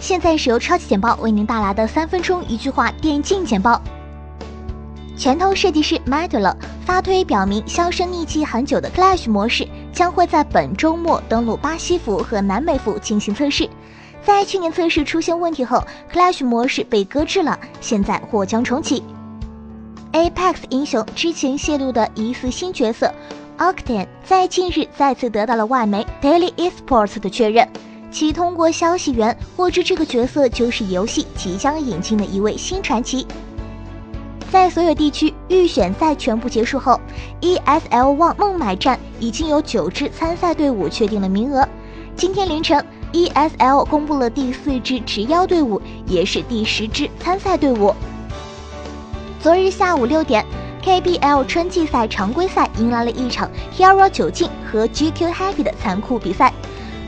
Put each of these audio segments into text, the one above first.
现在是由超级简报为您带来的三分钟一句话电竞简报。拳头设计师 m a d e l 发推表明，销声匿迹很久的 Clash 模式将会在本周末登陆巴西服和南美服进行测试。在去年测试出现问题后，Clash 模式被搁置了，现在或将重启。Apex 英雄之前泄露的疑似新角色 Octane，在近日再次得到了外媒 Daily Esports 的确认。其通过消息源获知，这个角色就是游戏即将引进的一位新传奇。在所有地区预选赛全部结束后，ESL ONE 孟买站已经有九支参赛队伍确定了名额。今天凌晨，ESL 公布了第四支直邀队伍，也是第十支参赛队伍。昨日下午六点，KBL 春季赛常规赛迎来了一场 Hero 九进和 GQ Happy 的残酷比赛。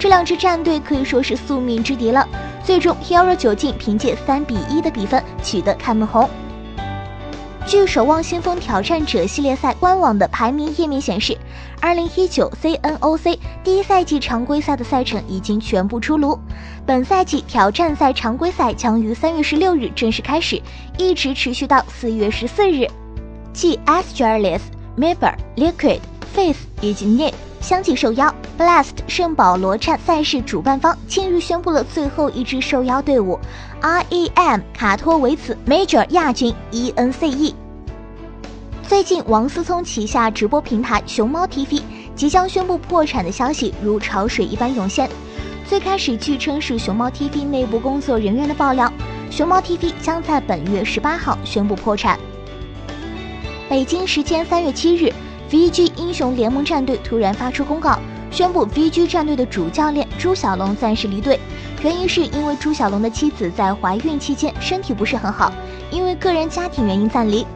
这两支战队可以说是宿命之敌了。最终，Hero 九进凭借三比一的比分取得开门红。据《守望先锋挑战者》系列赛官网的排名页面显示，二零一九 CNOC 第一赛季常规赛的赛程已经全部出炉。本赛季挑战赛常规赛将于三月十六日正式开始，一直持续到四月十四日。继 Astralis、m i b e r、Liquid、Face 以及 Nip。相继受邀，Blast 圣保罗站赛事主办方近日宣布了最后一支受邀队伍，REM 卡托维茨 Major 亚军 ENCE。最近，王思聪旗下直播平台熊猫 TV 即将宣布破产的消息如潮水一般涌现。最开始据称是熊猫 TV 内部工作人员的爆料，熊猫 TV 将在本月十八号宣布破产。北京时间三月七日。VG 英雄联盟战队突然发出公告，宣布 VG 战队的主教练朱小龙暂时离队，原因是因为朱小龙的妻子在怀孕期间身体不是很好，因为个人家庭原因暂离。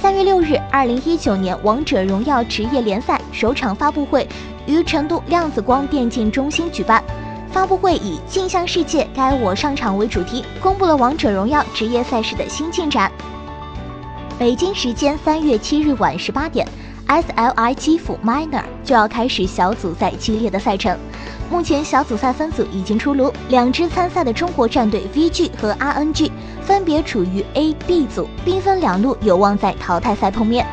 三月六日，二零一九年王者荣耀职业联赛首场发布会于成都量子光电竞中心举办，发布会以“镜像世界，该我上场”为主题，公布了王者荣耀职业赛事的新进展。北京时间三月七日晚十八点 S.L.I. 基辅 Minor 就要开始小组赛激烈的赛程。目前小组赛分组已经出炉，两支参赛的中国战队 VG 和 RNG 分别处于 A、B 组，兵分两路，有望在淘汰赛碰面。